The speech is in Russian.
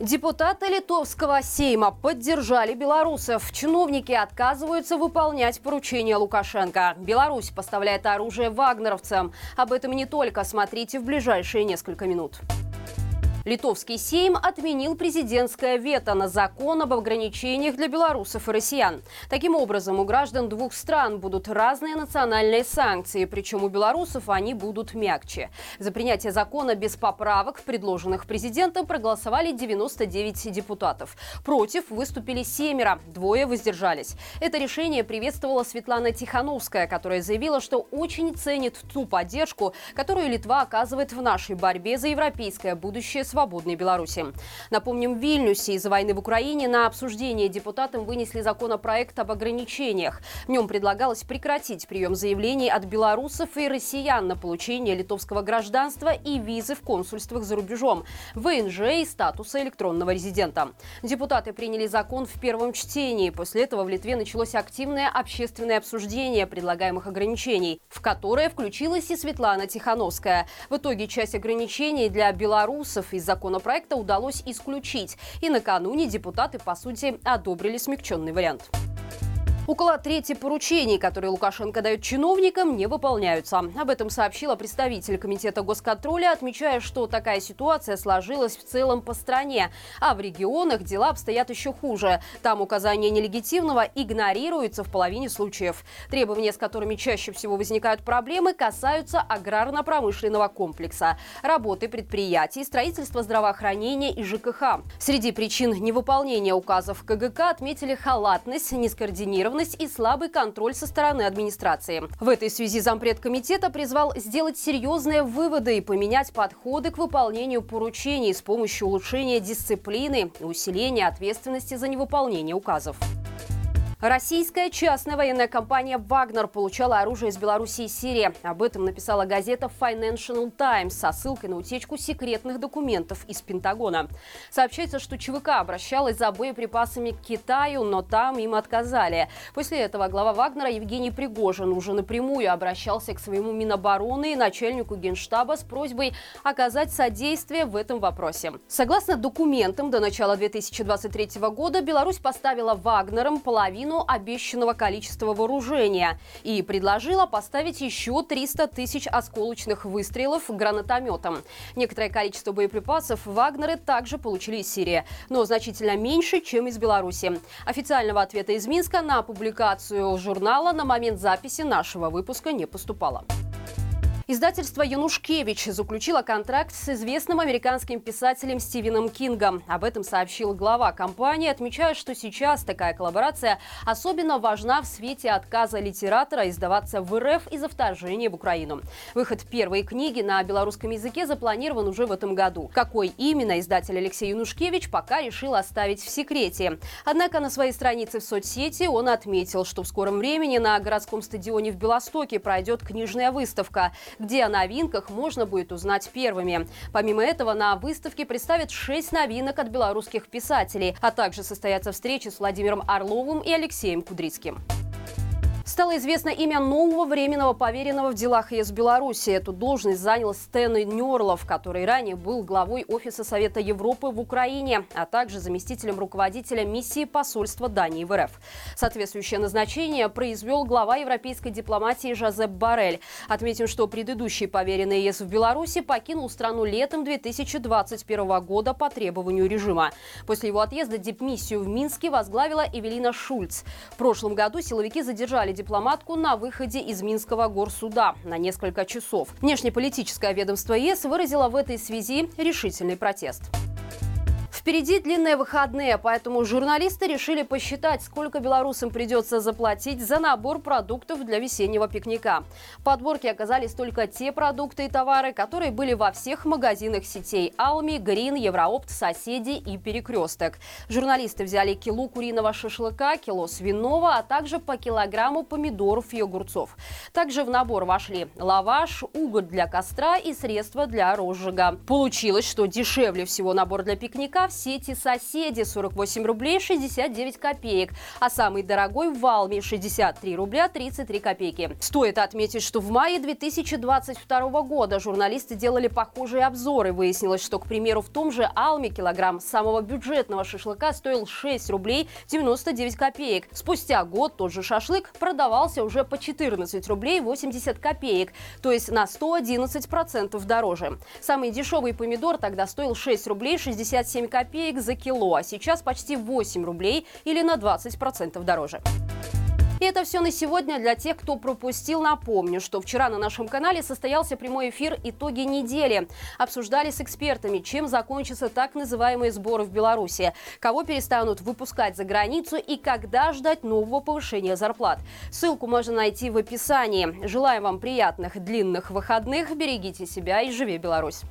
Депутаты Литовского Сейма поддержали белорусов. Чиновники отказываются выполнять поручения Лукашенко. Беларусь поставляет оружие вагнеровцам. Об этом не только. Смотрите в ближайшие несколько минут. Литовский Сейм отменил президентское вето на закон об ограничениях для белорусов и россиян. Таким образом, у граждан двух стран будут разные национальные санкции, причем у белорусов они будут мягче. За принятие закона без поправок, предложенных президентом, проголосовали 99 депутатов. Против выступили семеро, двое воздержались. Это решение приветствовала Светлана Тихановская, которая заявила, что очень ценит ту поддержку, которую Литва оказывает в нашей борьбе за европейское будущее свободы свободной Беларуси. Напомним, в Вильнюсе из-за войны в Украине на обсуждение депутатам вынесли законопроект об ограничениях. В нем предлагалось прекратить прием заявлений от белорусов и россиян на получение литовского гражданства и визы в консульствах за рубежом, ВНЖ и статуса электронного резидента. Депутаты приняли закон в первом чтении. После этого в Литве началось активное общественное обсуждение предлагаемых ограничений, в которое включилась и Светлана Тихановская. В итоге часть ограничений для белорусов из законопроекта удалось исключить. И накануне депутаты, по сути, одобрили смягченный вариант. Около трети поручений, которые Лукашенко дает чиновникам, не выполняются. Об этом сообщила представитель Комитета госконтроля, отмечая, что такая ситуация сложилась в целом по стране. А в регионах дела обстоят еще хуже. Там указания нелегитимного игнорируются в половине случаев. Требования, с которыми чаще всего возникают проблемы, касаются аграрно-промышленного комплекса, работы предприятий, строительства здравоохранения и ЖКХ. Среди причин невыполнения указов КГК отметили халатность, нескоординированность коррупционность и слабый контроль со стороны администрации. В этой связи зампред комитета призвал сделать серьезные выводы и поменять подходы к выполнению поручений с помощью улучшения дисциплины и усиления ответственности за невыполнение указов. Российская частная военная компания «Вагнер» получала оружие из Беларуси и Сирии. Об этом написала газета Financial Times со ссылкой на утечку секретных документов из Пентагона. Сообщается, что ЧВК обращалась за боеприпасами к Китаю, но там им отказали. После этого глава «Вагнера» Евгений Пригожин уже напрямую обращался к своему Минобороны и начальнику Генштаба с просьбой оказать содействие в этом вопросе. Согласно документам, до начала 2023 года Беларусь поставила «Вагнерам» половину половину обещанного количества вооружения и предложила поставить еще 300 тысяч осколочных выстрелов гранатометом. Некоторое количество боеприпасов Вагнеры также получили из Сирии, но значительно меньше, чем из Беларуси. Официального ответа из Минска на публикацию журнала на момент записи нашего выпуска не поступало. Издательство «Янушкевич» заключило контракт с известным американским писателем Стивеном Кингом. Об этом сообщил глава компании, отмечая, что сейчас такая коллаборация особенно важна в свете отказа литератора издаваться в РФ из-за вторжения в Украину. Выход первой книги на белорусском языке запланирован уже в этом году. Какой именно издатель Алексей Янушкевич пока решил оставить в секрете. Однако на своей странице в соцсети он отметил, что в скором времени на городском стадионе в Белостоке пройдет книжная выставка – где о новинках можно будет узнать первыми. Помимо этого, на выставке представят шесть новинок от белорусских писателей, а также состоятся встречи с Владимиром Орловым и Алексеем Кудрицким. Стало известно имя нового временного поверенного в делах ЕС Беларуси. Эту должность занял Стэн Нерлов, который ранее был главой Офиса Совета Европы в Украине, а также заместителем руководителя миссии посольства Дании в РФ. Соответствующее назначение произвел глава европейской дипломатии Жозеп Барель. Отметим, что предыдущий поверенный ЕС в Беларуси покинул страну летом 2021 года по требованию режима. После его отъезда дипмиссию в Минске возглавила Эвелина Шульц. В прошлом году силовики задержали дипломатку на выходе из Минского горсуда на несколько часов. Внешнеполитическое ведомство ЕС выразило в этой связи решительный протест. Впереди длинные выходные, поэтому журналисты решили посчитать, сколько белорусам придется заплатить за набор продуктов для весеннего пикника. В подборке оказались только те продукты и товары, которые были во всех магазинах сетей «Алми», «Грин», «Евроопт», «Соседи» и «Перекресток». Журналисты взяли кило куриного шашлыка, кило свиного, а также по килограмму помидоров и огурцов. Также в набор вошли лаваш, уголь для костра и средства для розжига. Получилось, что дешевле всего набор для пикника в сети «Соседи» 48 рублей 69 копеек, а самый дорогой в Валме 63 рубля 33 копейки. Стоит отметить, что в мае 2022 года журналисты делали похожие обзоры. Выяснилось, что, к примеру, в том же Алме килограмм самого бюджетного шашлыка стоил 6 рублей 99 копеек. Спустя год тот же шашлык продавался уже по 14 рублей 80 копеек, то есть на 111% дороже. Самый дешевый помидор тогда стоил 6 рублей 67 копеек за кило, а сейчас почти 8 рублей или на 20% дороже. И это все на сегодня. Для тех, кто пропустил, напомню, что вчера на нашем канале состоялся прямой эфир «Итоги недели». Обсуждали с экспертами, чем закончатся так называемые сборы в Беларуси, кого перестанут выпускать за границу и когда ждать нового повышения зарплат. Ссылку можно найти в описании. Желаем вам приятных длинных выходных. Берегите себя и живи Беларусь!